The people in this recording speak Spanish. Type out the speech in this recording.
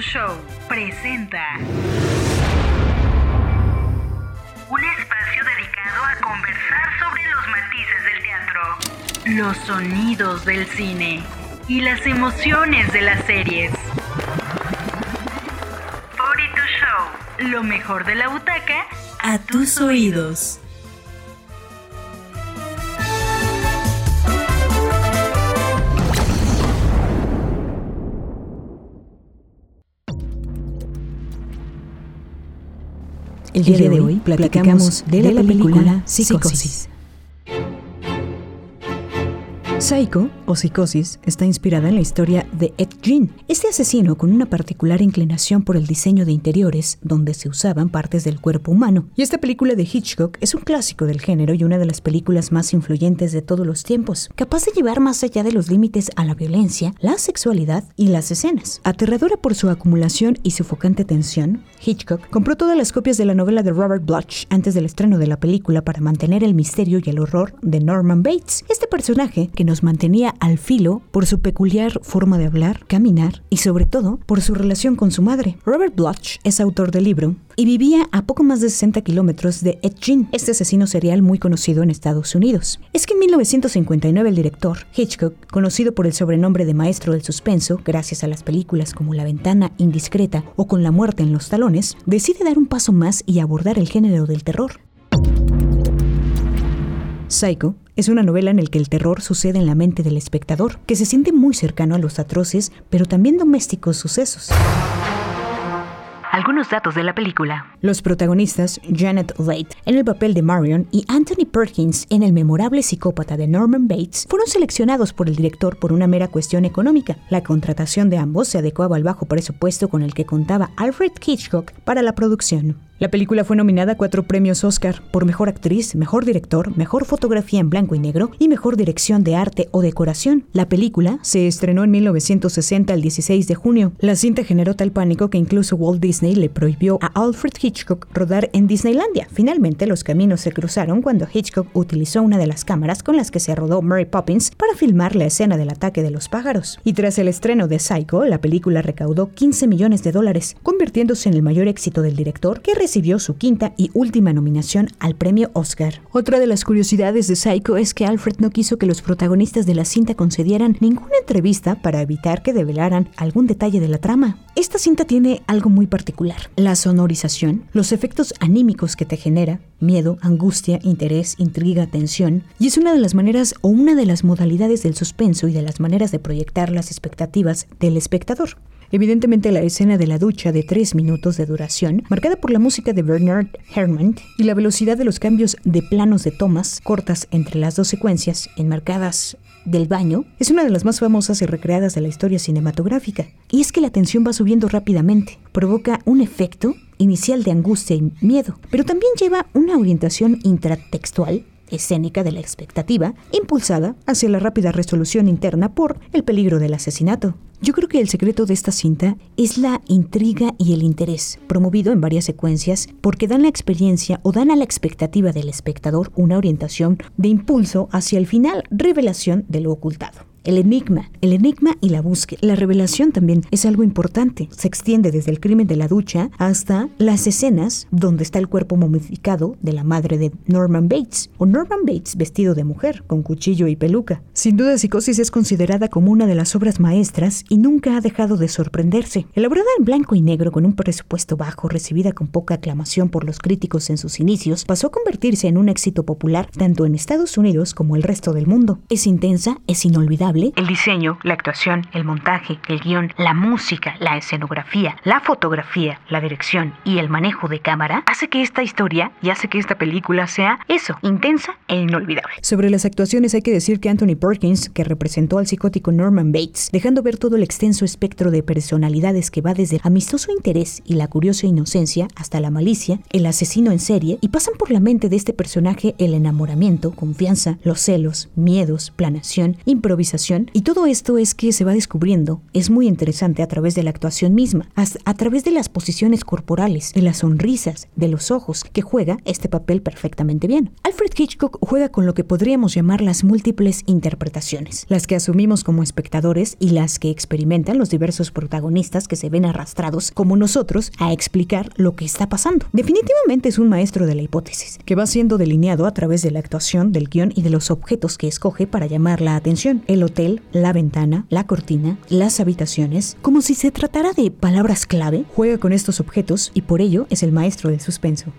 Show presenta un espacio dedicado a conversar sobre los matices del teatro, los sonidos del cine y las emociones de las series. 42 Show, lo mejor de la butaca a tus oídos. El día, de, hoy platicamos de la, película, Psicosis. Psycho, o Psicosis, está inspirada en la historia de Ed Gein, este asesino con una particular inclinación por el diseño de interiores donde se usaban partes del cuerpo humano. Y esta película de Hitchcock es un clásico del género y una de las películas más influyentes de todos los tiempos, capaz de llevar más allá de los límites a la violencia, la sexualidad y las escenas. Aterradora por su acumulación y sofocante tensión, Hitchcock compró todas las copias de la novela de Robert Bloch antes del estreno de la película para mantener el misterio y el horror de Norman Bates, este personaje que nos mantenía al filo por su peculiar forma de hablar, caminar y sobre todo por su relación con su madre. Robert Bloch es autor del libro y vivía a poco más de 60 kilómetros de Ed este asesino serial muy conocido en Estados Unidos. Es que en 1959 el director Hitchcock, conocido por el sobrenombre de maestro del suspenso, gracias a las películas como La ventana indiscreta o Con la muerte en los talones, decide dar un paso más y abordar el género del terror. Psycho es una novela en la que el terror sucede en la mente del espectador, que se siente muy cercano a los atroces, pero también domésticos sucesos. Algunos datos de la película. Los protagonistas, Janet Leigh en el papel de Marion y Anthony Perkins en el memorable psicópata de Norman Bates, fueron seleccionados por el director por una mera cuestión económica. La contratación de ambos se adecuaba al bajo presupuesto con el que contaba Alfred Hitchcock para la producción. La película fue nominada a cuatro premios Oscar por Mejor Actriz, Mejor Director, Mejor Fotografía en Blanco y Negro y Mejor Dirección de Arte o Decoración. La película se estrenó en 1960 el 16 de junio. La cinta generó tal pánico que incluso Walt Disney le prohibió a Alfred Hitchcock rodar en Disneylandia. Finalmente los caminos se cruzaron cuando Hitchcock utilizó una de las cámaras con las que se rodó Mary Poppins para filmar la escena del ataque de los pájaros. Y tras el estreno de Psycho, la película recaudó 15 millones de dólares, convirtiéndose en el mayor éxito del director que recibió su quinta y última nominación al premio Oscar. Otra de las curiosidades de Psycho es que Alfred no quiso que los protagonistas de la cinta concedieran ninguna entrevista para evitar que develaran algún detalle de la trama. Esta cinta tiene algo muy particular, la sonorización, los efectos anímicos que te genera, miedo, angustia, interés, intriga, tensión, y es una de las maneras o una de las modalidades del suspenso y de las maneras de proyectar las expectativas del espectador. Evidentemente la escena de la ducha de tres minutos de duración, marcada por la música de Bernard Herrmann y la velocidad de los cambios de planos de tomas cortas entre las dos secuencias, enmarcadas del baño, es una de las más famosas y recreadas de la historia cinematográfica. Y es que la tensión va subiendo rápidamente, provoca un efecto inicial de angustia y miedo, pero también lleva una orientación intratextual escénica de la expectativa, impulsada hacia la rápida resolución interna por el peligro del asesinato. Yo creo que el secreto de esta cinta es la intriga y el interés, promovido en varias secuencias, porque dan la experiencia o dan a la expectativa del espectador una orientación de impulso hacia el final revelación de lo ocultado. El enigma, el enigma y la búsqueda. La revelación también es algo importante. Se extiende desde el crimen de la ducha hasta las escenas donde está el cuerpo momificado de la madre de Norman Bates, o Norman Bates vestido de mujer, con cuchillo y peluca. Sin duda, Psicosis es considerada como una de las obras maestras y nunca ha dejado de sorprenderse. Elaborada en blanco y negro con un presupuesto bajo, recibida con poca aclamación por los críticos en sus inicios, pasó a convertirse en un éxito popular tanto en Estados Unidos como el resto del mundo. Es intensa, es inolvidable el diseño, la actuación, el montaje, el guion, la música, la escenografía, la fotografía, la dirección y el manejo de cámara hace que esta historia y hace que esta película sea eso, intensa e inolvidable. Sobre las actuaciones hay que decir que Anthony Perkins, que representó al psicótico Norman Bates, dejando ver todo el extenso espectro de personalidades que va desde el amistoso interés y la curiosa inocencia hasta la malicia, el asesino en serie, y pasan por la mente de este personaje el enamoramiento, confianza, los celos, miedos, planación, improvisación, y todo esto es que se va descubriendo, es muy interesante a través de la actuación misma, a través de las posiciones corporales, de las sonrisas, de los ojos, que juega este papel perfectamente bien. Alfred Hitchcock juega con lo que podríamos llamar las múltiples interpretaciones, las que asumimos como espectadores y las que experimentan los diversos protagonistas que se ven arrastrados como nosotros a explicar lo que está pasando. Definitivamente es un maestro de la hipótesis, que va siendo delineado a través de la actuación, del guion y de los objetos que escoge para llamar la atención. El hotel, la ventana, la cortina, las habitaciones, como si se tratara de palabras clave, juega con estos objetos y por ello es el maestro del suspenso.